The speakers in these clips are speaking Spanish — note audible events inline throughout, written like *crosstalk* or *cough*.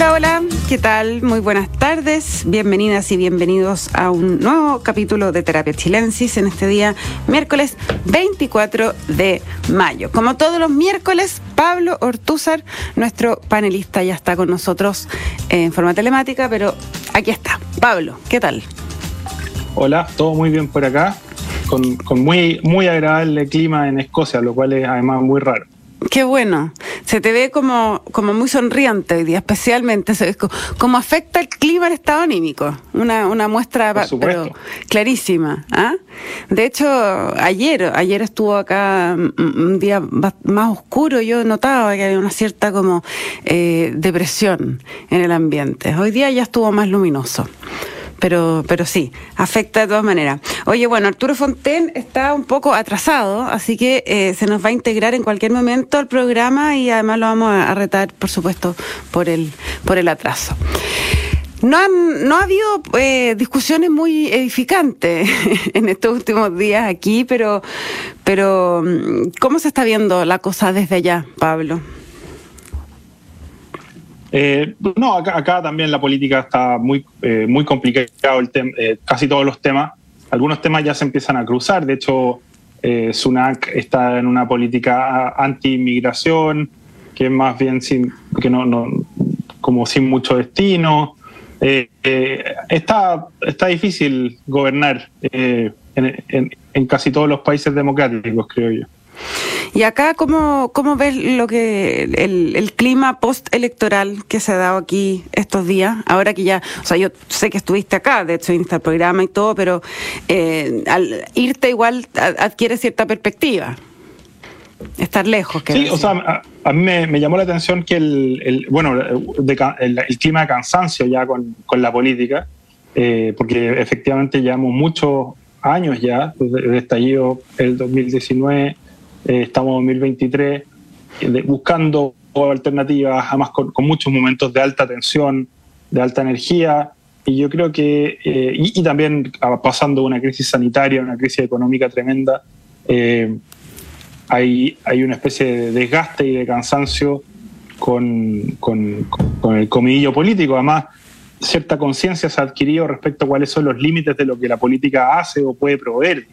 Hola, hola, ¿qué tal? Muy buenas tardes, bienvenidas y bienvenidos a un nuevo capítulo de Terapia Chilensis en este día, miércoles 24 de mayo. Como todos los miércoles, Pablo Ortúzar, nuestro panelista, ya está con nosotros en forma telemática, pero aquí está. Pablo, ¿qué tal? Hola, todo muy bien por acá, con, con muy, muy agradable clima en Escocia, lo cual es además muy raro. Qué bueno. Se te ve como, como muy sonriente hoy día, especialmente. Como afecta el clima el estado anímico. Una, una muestra pero clarísima. ¿ah? De hecho, ayer, ayer estuvo acá un día más oscuro. Yo notaba que había una cierta como eh, depresión en el ambiente. Hoy día ya estuvo más luminoso pero, pero sí, afecta de todas maneras. Oye, bueno, Arturo Fonten está un poco atrasado, así que eh, se nos va a integrar en cualquier momento al programa y además lo vamos a, retar, por supuesto, por el, por el atraso. No, han, no ha habido eh, discusiones muy edificantes *laughs* en estos últimos días aquí, pero, pero mm, ¿cómo se está viendo la cosa desde allá, Pablo? Eh, no, acá, también la política está muy, eh, muy complicado, el eh, casi todos los temas. Algunos temas ya se empiezan a cruzar, de hecho, Sunak está en una política anti-inmigración, que es más bien sin, que no, no, como sin mucho destino. está, está difícil gobernar en, en casi todos los países democráticos, creo yo. Y acá, ¿cómo, cómo ves lo que el, el clima postelectoral que se ha dado aquí estos días? Ahora que ya, o sea, yo sé que estuviste acá, de hecho, en este programa y todo, pero eh, al irte igual adquiere cierta perspectiva. Estar lejos. Sí, o sea, a, mí me, llamó la atención que el, el bueno, el, clima de cansancio ya con, con la política, eh, porque efectivamente llevamos muchos años ya, desde el estallido el 2019 eh, estamos en 2023 eh, buscando alternativas, además con, muchos momentos de alta tensión, de alta energía, y yo creo que, eh, y, también pasando una crisis sanitaria, una crisis económica tremenda, hay, hay una especie de desgaste y de cansancio con, con, con el comidillo político. Además, cierta conciencia se ha adquirido respecto a cuáles son los límites de lo que la política hace o puede proveer.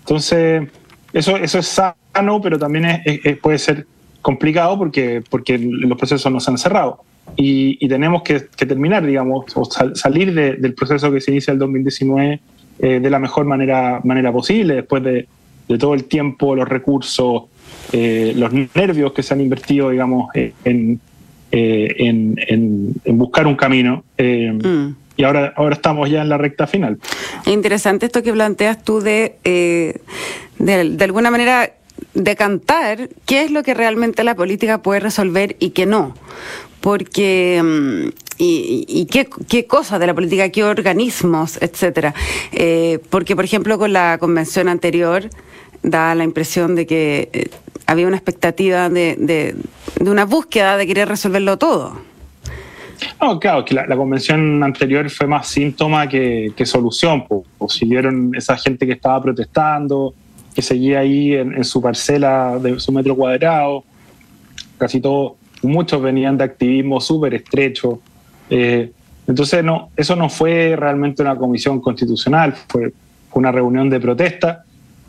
Entonces, eso, eso es sano, pero también es, puede ser complicado porque, porque los procesos no se han cerrado. Y, tenemos que, terminar, digamos, o salir del proceso que se inicia el 2019 eh, de la mejor manera, manera posible, después de, todo el tiempo, los recursos, eh, los nervios que se han invertido, digamos, eh, en, en, buscar un camino. Mm. Y ahora, ahora estamos ya en la recta final. Interesante esto que planteas tú de, de, de alguna manera decantar qué es lo que realmente la política puede resolver y qué no. Porque, mm, y, qué, qué, cosas de la política, qué organismos, etcétera. Eh, porque, por ejemplo, con la convención anterior da la impresión de que eh, había una expectativa de, de, una búsqueda de querer resolverlo todo. No, claro, que la, convención anterior fue más síntoma que, solución. Pues, esa gente que estaba protestando, que seguía ahí en, su parcela de su metro cuadrado. Casi todos, muchos venían de activismo súper estrecho. Eh, entonces, no, eso no fue realmente una comisión constitucional, fue una reunión de protesta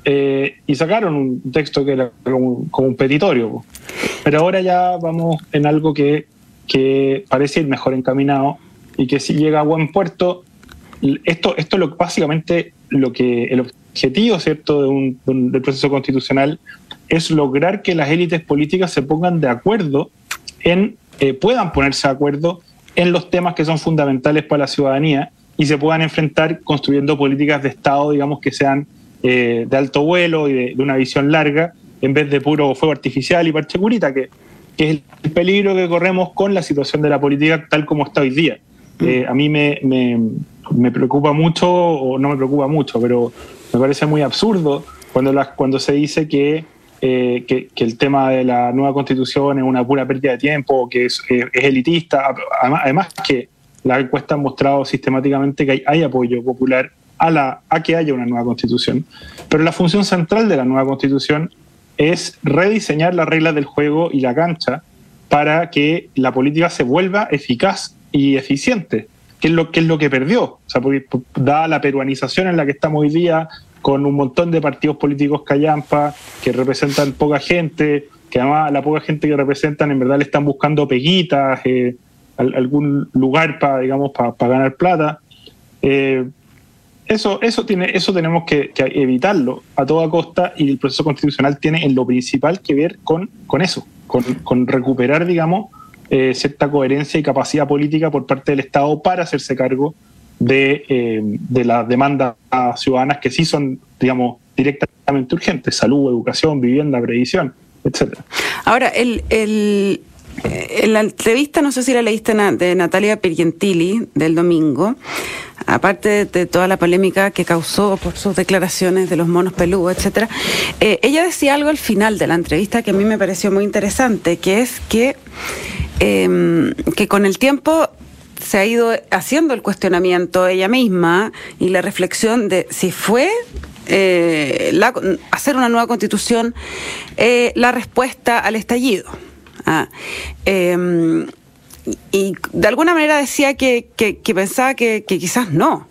eh, y sacaron un texto que era como, un petitorio. Pero ahora ya vamos en algo que, que parece ir mejor encaminado y que si llega a buen puerto, esto, esto es lo, básicamente lo que el objetivo ¿cierto? De un, del proceso constitucional es lograr que las élites políticas se pongan de acuerdo en, eh, puedan ponerse de acuerdo en los temas que son fundamentales para la ciudadanía y se puedan enfrentar construyendo políticas de Estado, digamos, que sean eh, de alto vuelo y de, una visión larga, en vez de puro fuego artificial y parche curita, que, que, es el peligro que corremos con la situación de la política tal como está hoy día. Mm. Eh, a mí me, me, me, preocupa mucho, o no me preocupa mucho, pero me parece muy absurdo cuando, cuando se dice eh, que, que, el tema de la nueva constitución es una pura pérdida de tiempo, que es, eh, elitista. Además, que la encuesta han mostrado sistemáticamente que hay, apoyo popular a, la, a que haya una nueva constitución. Pero la función central de la nueva constitución es rediseñar las reglas del juego y la cancha para que la política se vuelva eficaz y eficiente, que es lo que, es lo que perdió. O sea, porque, dada la peruanización en la que estamos hoy día, con un montón de partidos políticos callampa que representan poca gente, que además la poca gente que representan en verdad le están buscando peguitas, eh, algún lugar para, digamos, para ganar plata. Eh, eso, eso, tiene, eso tenemos que, evitarlo a toda costa y el proceso constitucional tiene en lo principal que ver con, con eso, con, recuperar, digamos, eh, cierta coherencia y capacidad política por parte del Estado para hacerse cargo de, eh, las demandas ciudadanas que sí son, digamos, directamente urgentes, salud, educación, vivienda, previsión, etcétera. Ahora, el, el, en la entrevista, no sé si la leíste de Natalia Pergentili del domingo, aparte de toda la polémica que causó por sus declaraciones de los monos peludos, etcétera, eh, ella decía algo al final de la entrevista que a mí me pareció muy interesante, que es que, em, que con el tiempo se ha ido haciendo el cuestionamiento ella misma y la reflexión de si fue eh, hacer una nueva constitución eh, la respuesta al estallido. Ah, em, y de alguna manera decía que, pensaba que, quizás no.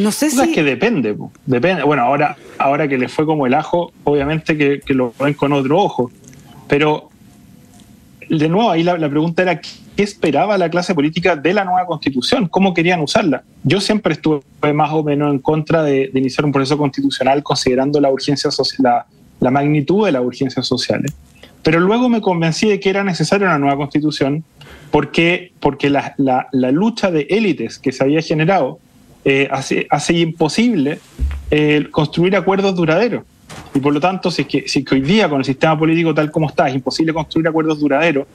No sé si. Es que depende, depende. Bueno, ahora, ahora que le fue como el ajo, obviamente que, lo ven con otro ojo. Pero, de nuevo, ahí la, pregunta era: ¿qué esperaba la clase política de la nueva constitución? ¿Cómo querían usarla? Yo siempre estuve más o menos en contra de, iniciar un proceso constitucional considerando la urgencia la, la magnitud de las urgencias sociales. Pero luego me convencí de que era necesaria una nueva constitución porque, porque la, lucha de élites que se había generado eh, hace, hace, imposible eh, construir acuerdos duraderos. Y por lo tanto, si es, que, si que hoy día con el sistema político tal como está es imposible construir acuerdos duraderos,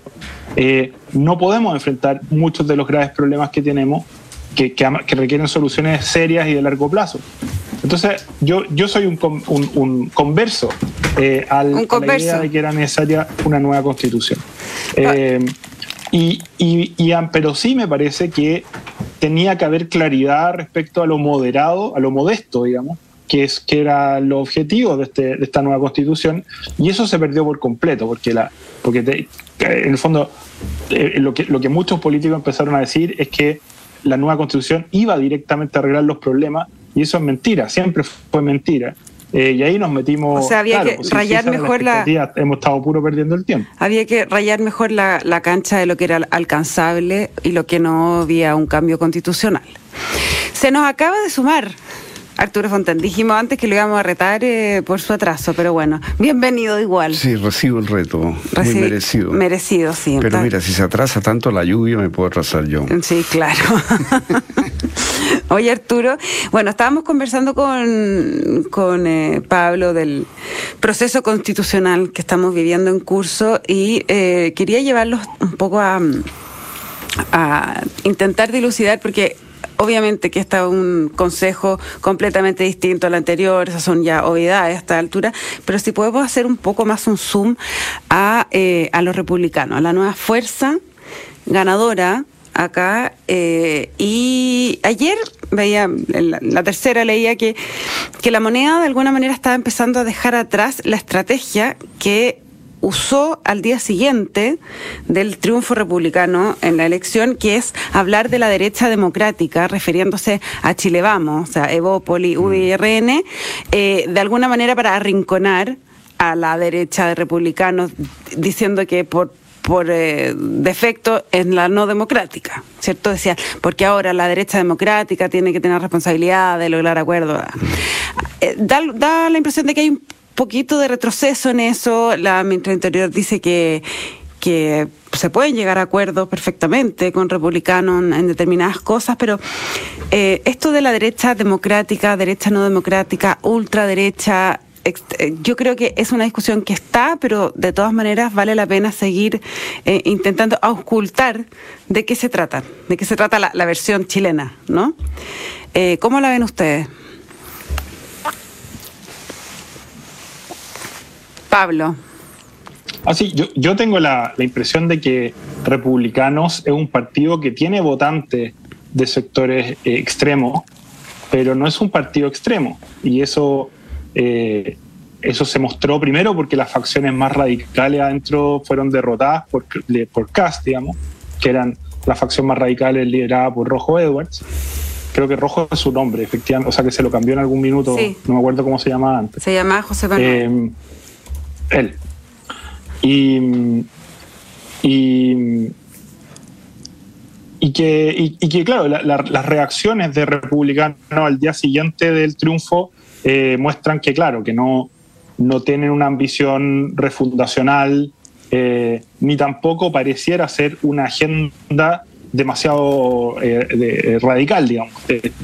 eh, no podemos enfrentar muchos de los graves problemas que tenemos que, que, requieren soluciones serias y de largo plazo. Entonces, yo, yo soy un, un, converso eh, al, a la idea de que era necesaria una nueva constitución. Ah. Eh, y, y, pero sí me parece que tenía que haber claridad respecto a lo moderado, a lo modesto, digamos, que, es, que era lo objetivo de, este, de esta nueva constitución, y eso se perdió por completo, porque, la, porque en el fondo eh, lo, que, lo que muchos políticos empezaron a decir es que la nueva constitución iba directamente a arreglar los problemas y eso es mentira, siempre fue mentira. Eh, y ahí nos metimos. O sea, había que pues, rayar mejor la. Hemos estado puro perdiendo el tiempo. Había que rayar mejor la, la cancha de lo que era alcanzable y lo que no había un cambio constitucional. Se nos acaba de sumar Arturo Fontán. Dijimos antes que lo íbamos a retar eh, por su atraso, pero bueno, bienvenido igual. Sí, recibo el reto, muy merecido. Merecido, sí. Pero mira, si se atrasa tanto la lluvia, me puedo atrasar yo. Sí, claro. *laughs* Oye, Arturo, bueno, estábamos conversando con, con eh, Pablo del proceso constitucional que estamos viviendo en curso y eh, quería llevarlos un poco a, a intentar dilucidar, porque obviamente que está un consejo completamente distinto al anterior, esas son ya obviedades a esta altura, pero si podemos hacer un poco más un zoom a, eh, a los republicanos, a la nueva fuerza ganadora acá. Eh, y ayer veía, la, la, tercera leía que, que la moneda de alguna manera estaba empezando a dejar atrás la estrategia que usó al día siguiente del triunfo republicano en la elección, que es hablar de la derecha democrática, refiriéndose a Chile Vamos, o sea, Evópoli, mm. UIRN, eh, de alguna manera para arrinconar a la derecha de republicanos, diciendo que por por eh, defecto en la no democrática, ¿cierto? Decía, porque ahora la derecha democrática tiene que tener responsabilidad de lograr acuerdos. Eh, da, da la impresión de que hay un poquito de retroceso en eso. La ministra Interior dice que, que se pueden llegar a acuerdos perfectamente con republicanos en determinadas cosas, pero eh, esto de la derecha democrática, derecha no democrática, ultraderecha, eh, yo creo que es una discusión que está, pero de todas maneras vale la pena seguir eh, intentando auscultar de qué se trata, de qué se trata la, versión chilena, ¿no? ¿Cómo la ven ustedes? Pablo. Ah, yo, tengo la, impresión de que Republicanos es un partido que tiene votantes de sectores eh, extremos, pero no es un partido extremo. Y eso, eh, eso se mostró primero porque las facciones más radicales adentro fueron derrotadas por, por Cast, digamos, que eran la facción más radical liderada por Rojo Edwards. Creo que Rojo es su nombre, efectivamente, o sea que se lo cambió en algún minuto, no me acuerdo cómo se llamaba antes. Se llamaba José Manuel. Eh, él. Y, y, y que, y, que, claro, las reacciones de republicanos al día siguiente del triunfo eh, muestran que, claro, que no, no tienen una ambición refundacional, eh, ni tampoco pareciera ser una agenda demasiado eh, radical, digamos.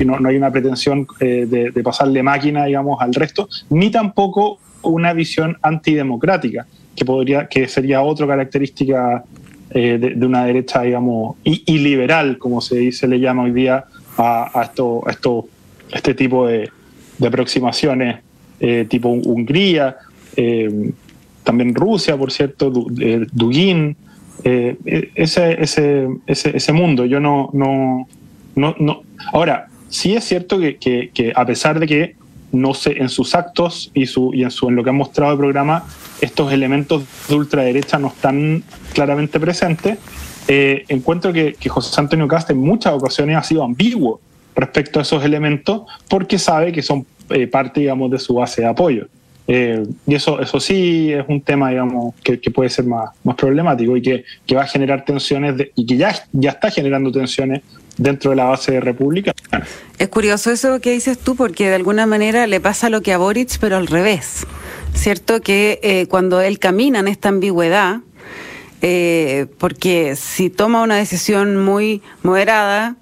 no, no, hay una pretensión de, de, pasarle máquina, digamos, al resto, ni tampoco una visión antidemocrática, que, podría, que sería otra característica eh, de, una derecha, digamos, y, liberal, como se, se le llama hoy día a, esto, esto, este tipo de, aproximaciones, eh, tipo Hungría, eh, también Rusia, por cierto, Dugin, ese, ese, ese, ese, mundo. Yo no, no, no, no. Ahora, sí es cierto que a pesar de que no sé, en sus actos y, en, su, lo que han mostrado el programa, estos elementos de ultraderecha no están claramente presentes. Eh, encuentro que, José Antonio Cast en muchas ocasiones ha sido ambiguo respecto a esos elementos porque sabe que son eh, parte, digamos, de su base de apoyo. Eh, y eso, eso sí es un tema, digamos, que, puede ser más, problemático y que, va a generar tensiones y que ya, ya está generando tensiones dentro de la base republicana. Es curioso eso que dices tú, porque de alguna manera le pasa lo que a Boric, pero al revés. ¿Cierto? Que eh, cuando él camina en esta ambigüedad, eh, porque si toma una decisión muy moderada,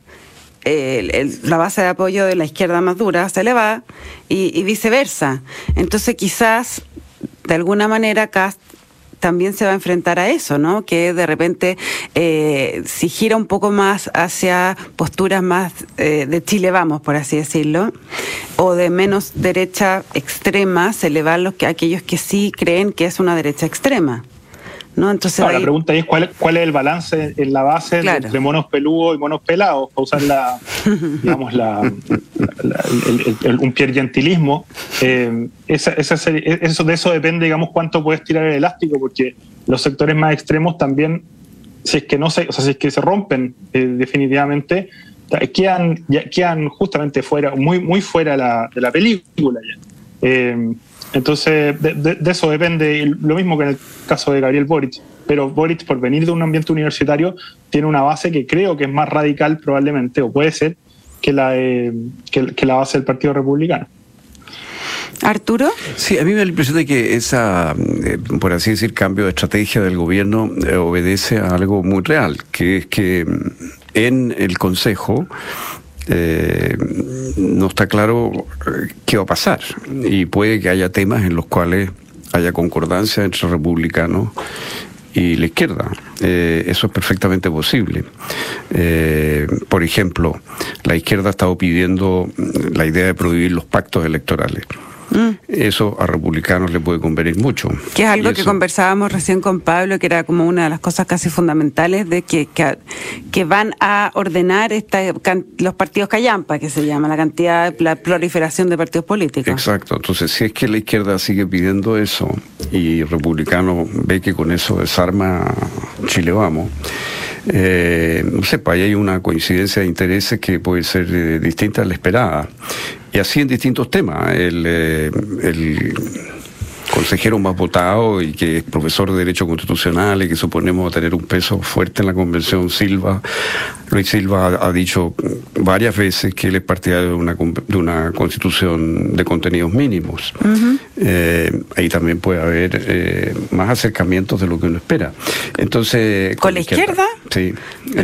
la base de apoyo de la izquierda más dura se le va y, y viceversa. Entonces quizás de alguna manera Cast también se va a enfrentar a eso, ¿no? Que de repente eh, si gira un poco más hacia posturas más eh, de Chile vamos, por así decirlo, o de menos derecha extrema, se le van los que aquellos que sí creen que es una derecha extrema. ¿No? Entonces La pregunta es ¿cuál, cuál es el balance en la base entre monos peludos y monos pelados, para usar la, *laughs* digamos, la, un piergentilismo. Eh, esa, eso, de eso depende, digamos, cuánto puedes tirar el elástico, porque los sectores más extremos también, si es que no se, o sea, si es que se rompen eh, definitivamente, quedan, quedan justamente fuera, muy, muy fuera la, de la película ya. Eh, entonces, de, eso depende, lo mismo que en el caso de Gabriel Boric. Pero Boric, por venir de un ambiente universitario, tiene una base que creo que es más radical probablemente, o puede ser, que la, que, la base del Partido Republicano. Arturo. Sí, a mí me da la impresión de que esa, eh, por así decir, cambio de estrategia del gobierno eh, obedece a algo muy real, que es que mm, en el Consejo eh, no está claro eh, qué va a pasar y puede que haya temas en los cuales haya concordancia entre republicanos y la izquierda. Eh, eso es perfectamente posible. por ejemplo, la izquierda ha estado pidiendo la idea de prohibir los pactos electorales. Mm. Eso a republicanos le puede convenir mucho. Que es algo que conversábamos recién con Pablo, que era como una de las cosas casi fundamentales de que, que, van a ordenar esta, los partidos callampa, que se llama, la cantidad, la proliferación de partidos políticos. Exacto. Entonces, si es que la izquierda sigue pidiendo eso y republicano ve que con eso desarma Chile Vamos, eh, no sé, pues ahí hay una coincidencia de intereses que puede ser eh, distinta a la esperada. Y así en distintos temas. El, eh, el consejero más votado y que es profesor de Derecho Constitucional y que suponemos tener un peso fuerte en la Convención Silva. Luis Silva ha, dicho varias veces que él es partidario de una, de una constitución de contenidos mínimos. Eh, ahí también puede haber eh, más acercamientos de lo que uno espera. Entonces, ¿Con, la izquierda? Sí.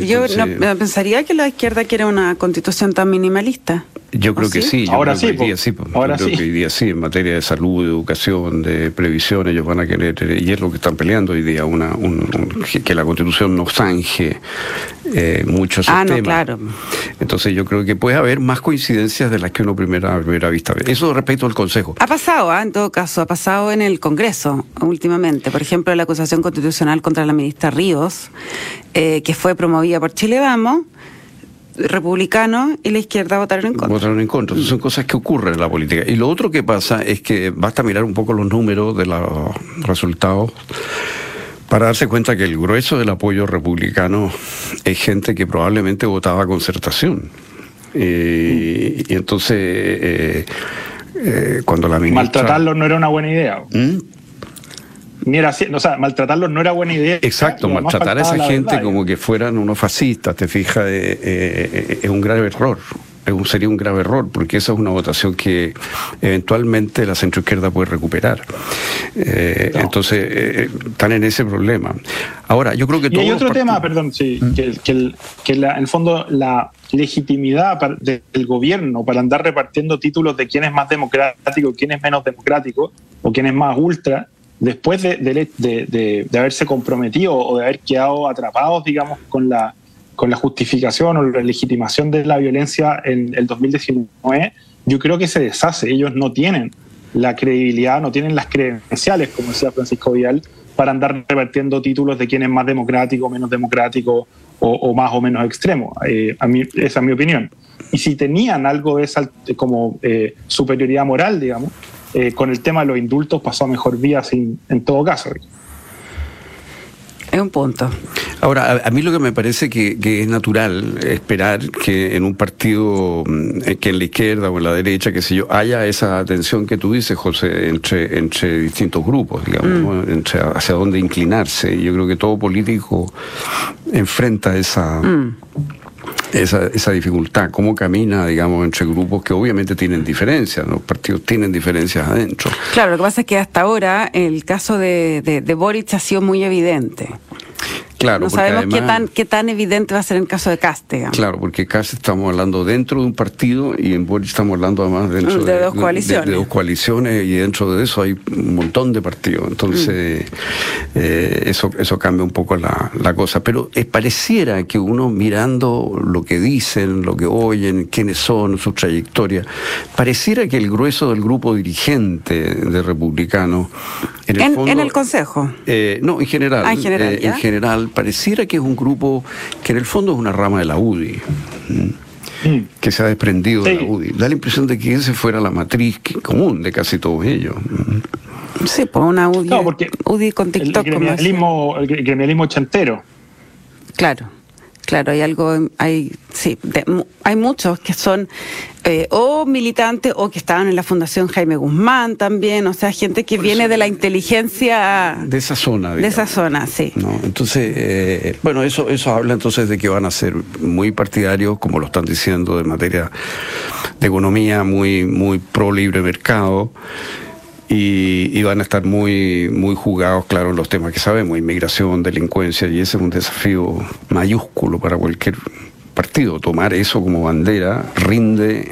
Yo no, pensaría que la izquierda quiere una constitución tan minimalista. Yo creo que sí. Ahora sí. Día, sí Ahora creo que hoy día sí, en materia de salud, de educación, de previsión, ellos van a querer, y es lo que están peleando hoy día, una, que la constitución no zanje eh, muchos ah, No, claro. Entonces yo creo que puede haber más coincidencias de las que uno primera, a primera vista ve. Eso respecto al Consejo. Ha pasado, ¿ah? en todo caso, ha pasado en el Congreso últimamente. Por ejemplo, la acusación constitucional contra la ministra Ríos, eh, que fue promovida por Chile Vamos republicanos y la izquierda votaron en contra. Votaron en contra. Entonces son cosas que ocurren en la política. Y lo otro que pasa es que basta mirar un poco los números de los resultados para darse cuenta que el grueso del apoyo republicano es gente que probablemente votaba concertación. Eh, y entonces, eh, eh, cuando la ministra... Maltratarlos no era una buena idea. ¿Mm? Ni era, o sea, maltratarlos no era buena idea. Exacto, maltratar a esa gente como que fueran unos fascistas, te fijas, es un grave error sería un grave error, porque esa es una votación que eventualmente la centroizquierda puede recuperar. Eh, entonces, eh, están en ese problema. Ahora, yo creo que... Y hay otro tema, perdón, sí, ¿Mm? que, que, que en el fondo la legitimidad del gobierno para andar repartiendo títulos de quién es más democrático, quién es menos democrático, o quién es más ultra, después de, de, de, haberse comprometido o de haber quedado atrapados, digamos, con la, con la justificación o la legitimación de la violencia en el 2019, yo creo que se deshace. Ellos no tienen la credibilidad, no tienen las credenciales, como decía Francisco Vial, para andar repartiendo títulos de quién es más democrático, menos democrático o, más o menos extremo. Eh, a mí, esa es mi opinión. Y si tenían algo de esa como eh, superioridad moral, digamos, eh, con el tema de los indultos pasó a mejor vía sin, en todo caso. Es un punto. Ahora, a, mí lo que me parece que, es natural esperar que en un partido, mm, que en la izquierda o en la derecha, que sé yo, haya esa tensión que tú dices, José, entre, entre distintos grupos, digamos, mm. entre hacia dónde inclinarse. Yo creo que todo político enfrenta esa... Mm esa, esa dificultad, cómo camina, digamos, entre grupos que obviamente tienen diferencias, los partidos tienen diferencias adentro. Claro, lo que pasa es que hasta ahora el caso de, de, de Boric ha sido muy evidente. Claro, no sabemos qué, tan, qué tan evidente va a ser en el caso de Caste. Claro, porque Caste estamos hablando dentro de un partido y en Boric estamos hablando además dentro de, dos coaliciones. De, dos coaliciones y dentro de eso hay un montón de partidos. Entonces, mm. eh, eso, eso cambia un poco la, la cosa. Pero es, pareciera que uno mirando lo que dicen, lo que oyen, quiénes son, su trayectoria, pareciera que el grueso del grupo dirigente de republicanos. En el, en, el Consejo. Eh, no, en general. Ah, en general. Eh, en general pareciera que es un grupo que en el fondo es una rama de la UDI. Mm. que se ha desprendido de la UDI. Da la impresión de que esa fuera la matriz común de casi todos ellos. Sí, pues una UDI, UDI con TikTok. El gremialismo, el gremialismo chantero. Claro. Claro, hay algo, hay, sí, hay muchos que son eh, o militantes o que estaban en la Fundación Jaime Guzmán también, o sea, gente que viene de la inteligencia... De esa zona. De esa zona, sí. ¿no? Entonces, eh, bueno, eso, eso habla entonces de que van a ser muy partidarios, como lo están diciendo, de materia de economía, muy, muy pro libre mercado y, van a estar muy, muy jugados, claro, en los temas que sabemos, inmigración, delincuencia, y ese es un desafío mayúsculo para cualquier partido. Tomar eso como bandera rinde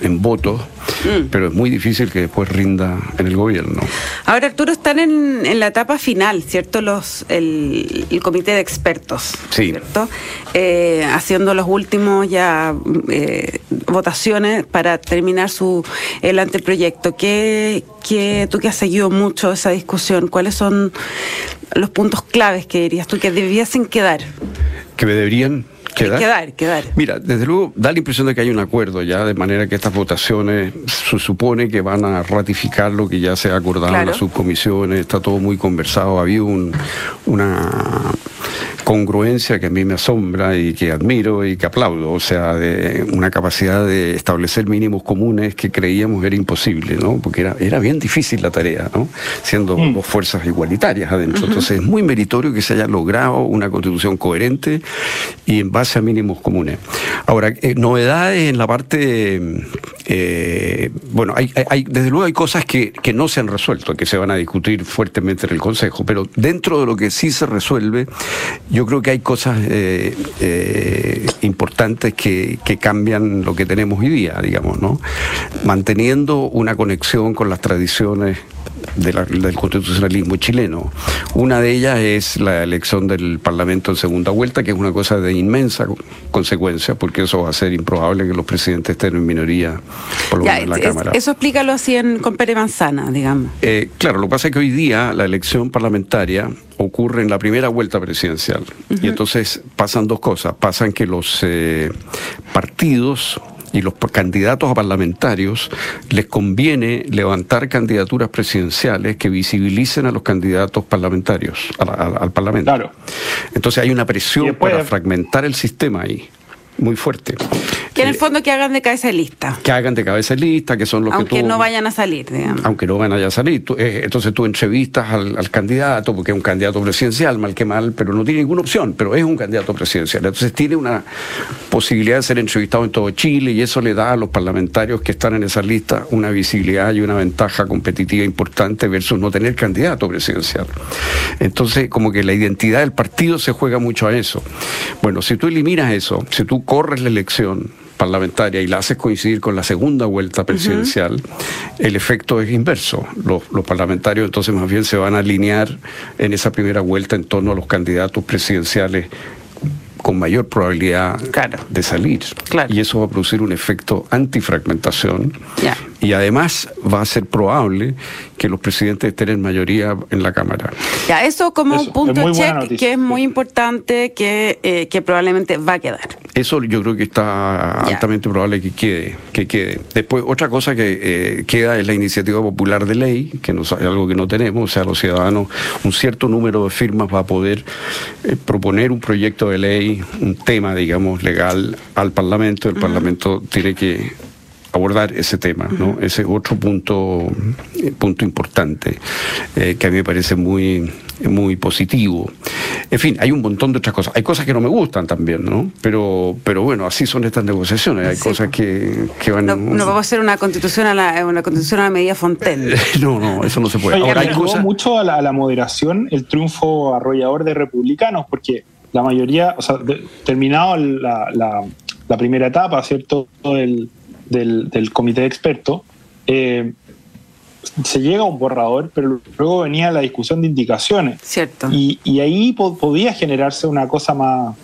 en votos Mm. pero es muy difícil que después rinda en el gobierno. Ahora, Arturo, están en, la etapa final, ¿cierto? Los, el, comité de expertos, ¿cierto? Eh, haciendo los últimos ya eh, votaciones para terminar su el anteproyecto. ¿Qué, qué, tú que has seguido mucho esa discusión, ¿cuáles son los puntos claves que dirías tú que debiesen quedar? Que me deberían ¿Quedar? Mira, desde luego da la impresión de que hay un acuerdo ya, de manera que estas votaciones se supone que van a ratificar lo que ya se ha acordado en las subcomisiones, está todo muy conversado, había un, una congruencia que a mí me asombra y que admiro y que aplaudo, o sea, de una capacidad de establecer mínimos comunes que creíamos era imposible, ¿no? Porque era, era bien difícil la tarea, ¿no? Siendo mm. dos fuerzas igualitarias adentro. Entonces es muy meritorio que se haya logrado una constitución coherente y en base a mínimos comunes. Ahora, eh, novedades en la parte, eh, bueno, hay, desde luego hay cosas que, que no se han resuelto, que se van a discutir fuertemente en el Consejo, pero dentro de lo que sí se resuelve, yo creo que hay cosas eh, eh, importantes que, que, cambian lo que tenemos hoy día, digamos, ¿no? Manteniendo una conexión con las tradiciones del constitucionalismo chileno. Una de ellas es la elección del Parlamento en segunda vuelta, que es una cosa de inmensa consecuencia, porque eso va a ser improbable que los presidentes estén en minoría, por lo menos en la Cámara. Eso explícalo así en, con Pere Manzana, digamos. Eh, claro, lo que pasa es que hoy día la elección parlamentaria ocurre en la primera vuelta presidencial. Y entonces pasan dos cosas. Pasan que los eh, partidos y los candidatos a parlamentarios les conviene levantar candidaturas presidenciales que visibilicen a los candidatos parlamentarios, al Parlamento. Claro. Entonces hay una presión para fragmentar el sistema ahí muy fuerte. Que en el fondo que hagan de cabeza lista. Que hagan de cabeza lista, que son los que Aunque no vayan a salir, digamos. Aunque no vayan a salir. Eh, entonces tú entrevistas al, candidato, porque es un candidato presidencial, mal que mal, pero no tiene ninguna opción, pero es un candidato presidencial. Entonces tiene una posibilidad de ser entrevistado en todo Chile y eso le da a los parlamentarios que están en esa lista una visibilidad y una ventaja competitiva importante versus no tener candidato presidencial. Entonces, como que la identidad del partido se juega mucho a eso. Bueno, si tú eliminas eso, si tú corres la elección parlamentaria y la haces coincidir con la segunda vuelta presidencial, el efecto es inverso. Los, parlamentarios entonces más bien se van a alinear en esa primera vuelta en torno a los candidatos presidenciales con mayor probabilidad de salir. Y eso va a producir un efecto antifragmentación. Y además va a ser probable que los presidentes estén en mayoría en la Cámara. Ya, eso como un punto check que es muy importante, que, eh, que probablemente va a quedar. Eso yo creo que está altamente probable que quede, que quede. Después, otra cosa que eh, queda es la iniciativa popular de ley, que no es algo que no tenemos, o sea, los ciudadanos, un cierto número de firmas va a poder eh, proponer un proyecto de ley, un tema, digamos, legal al Parlamento. El Parlamento tiene que abordar ese tema, ¿no? Ese es otro punto, punto importante eh, que a mí me parece muy, muy positivo. En fin, hay un montón de otras cosas. Hay cosas que no me gustan también, ¿no? Pero, pero bueno, así son estas negociaciones. Hay cosas que, que van. No, no vamos a hacer una constitución a la, una constitución a la medida Fontaine. *laughs* no, no, eso no se puede. Ahora, hay mucho a la, moderación el triunfo arrollador de republicanos, porque la mayoría, o sea, terminado la, la, primera etapa, ¿cierto? El, del, comité de expertos, eh, se llega a un borrador, pero luego venía la discusión de indicaciones. Cierto. Y, ahí podía generarse una cosa más,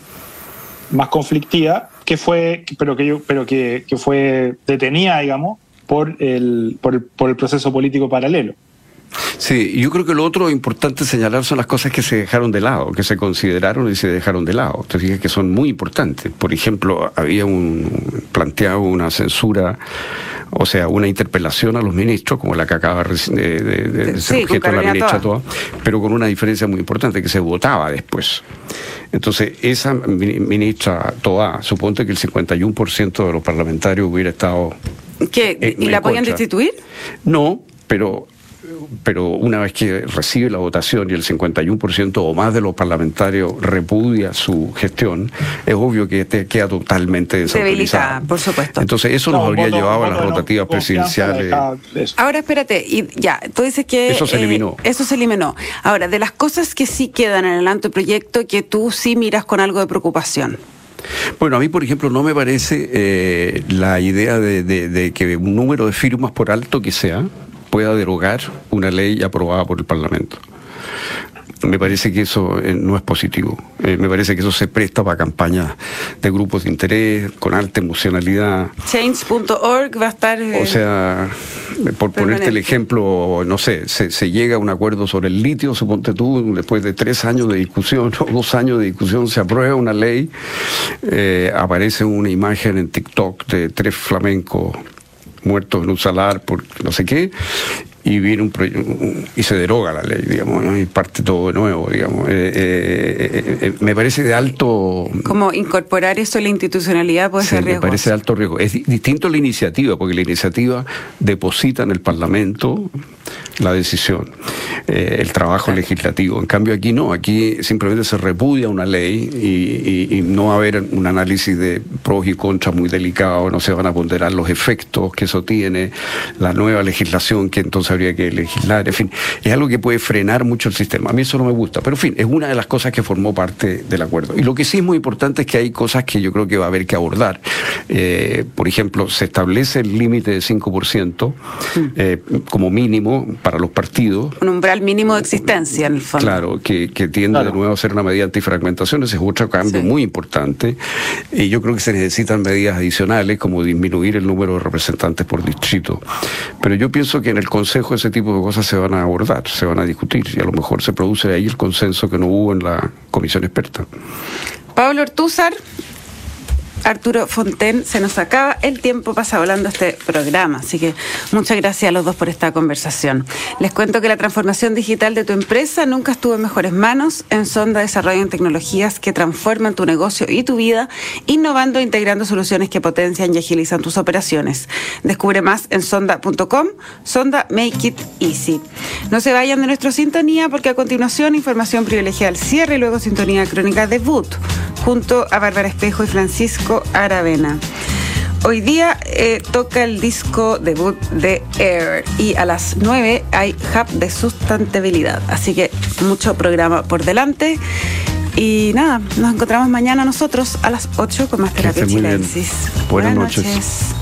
más conflictiva, que fue, pero que, yo, pero que, fue detenida, digamos, por el, por el, por el proceso político paralelo. Sí, yo creo que lo otro importante señalar son las cosas que se dejaron de lado, que se consideraron y se dejaron de lado. Te fijas que son muy importantes. Por ejemplo, había un planteado una censura, o sea, una interpelación a los ministros, como la que acaba de, ser objeto de la ministra toda, pero con una diferencia muy importante, que se votaba después. Entonces, esa ministra Toa, suponte que el 51% de los parlamentarios hubiera estado... ¿Qué? ¿Y la podían destituir? No, pero pero una vez que recibe la votación y el 51% o más de los parlamentarios repudia su gestión, es obvio que este queda totalmente desautorizada. por supuesto. Entonces eso nos habría llevado a las rotativas presidenciales. Ahora espérate, y ya, tú dices que... Eso se eh, eliminó. Eso se eliminó. Ahora, de las cosas que sí quedan en el anteproyecto, que tú sí miras con algo de preocupación. Bueno, a mí, por ejemplo, no me parece eh, la idea de, que un número de firmas, por alto que sea, pueda derogar una ley aprobada por el Parlamento. Me parece que eso eh, no es positivo. Eh, me parece que eso se presta para campañas de grupos de interés, con alta emocionalidad. Change.org va a estar... o sea, por ponerte el ejemplo, no sé, se, llega a un acuerdo sobre el litio, suponte tú, después de tres años de discusión *laughs* o dos años de discusión, se aprueba una ley, eh, aparece una imagen en TikTok de tres flamencos muertos en un salar por no sé qué, y viene un, y se deroga la ley, digamos, y parte todo de nuevo, digamos. Eh, eh, eh, me parece de alto... Como incorporar eso en la institucionalidad puede ser riesgo. Me parece de alto riesgo. Es distinto la iniciativa, porque la iniciativa deposita en el Parlamento la decisión, el trabajo legislativo. En cambio aquí no, aquí simplemente se repudia una ley y, no va a haber un análisis de pros y contras muy delicado, no se van a ponderar los efectos que eso tiene, la nueva legislación que entonces habría que legislar, en fin, es algo que puede frenar mucho el sistema. A mí eso no me gusta, pero en fin, es una de las cosas que formó parte del acuerdo. Y lo que sí es muy importante es que hay cosas que yo creo que va a haber que abordar. Eh, por ejemplo, se establece el límite de 5% eh, como mínimo mínimo para los partidos. Un umbral mínimo de existencia, en el fondo. Claro, que, tiende de nuevo a ser una medida antifragmentación, ese es otro cambio muy importante. Y yo creo que se necesitan medidas adicionales, como disminuir el número de representantes por distrito. Pero yo pienso que en el Consejo ese tipo de cosas se van a abordar, se van a discutir, y a lo mejor se produce ahí el consenso que no hubo en la comisión experta. Pablo Ortúzar, Arturo Fonten, se nos acaba el tiempo pasa volando este programa, así que muchas gracias a los dos por esta conversación. Les cuento que la transformación digital de tu empresa nunca estuvo en mejores manos. En Sonda desarrollan tecnologías que transforman tu negocio y tu vida, innovando e integrando soluciones que potencian y agilizan tus operaciones. Descubre más en sonda.com. Sonda Make It Easy. No se vayan de nuestra sintonía porque a continuación información privilegiada al cierre y luego sintonía crónica de Boot junto a Bárbara Espejo y Francisco Aravena. Hoy día eh, toca el disco debut de Air y a las 9 hay Hub de sustentabilidad. Así que mucho programa por delante. Y nada, nos encontramos mañana nosotros a las 8 con más terapia chilensis. Buenas, noches.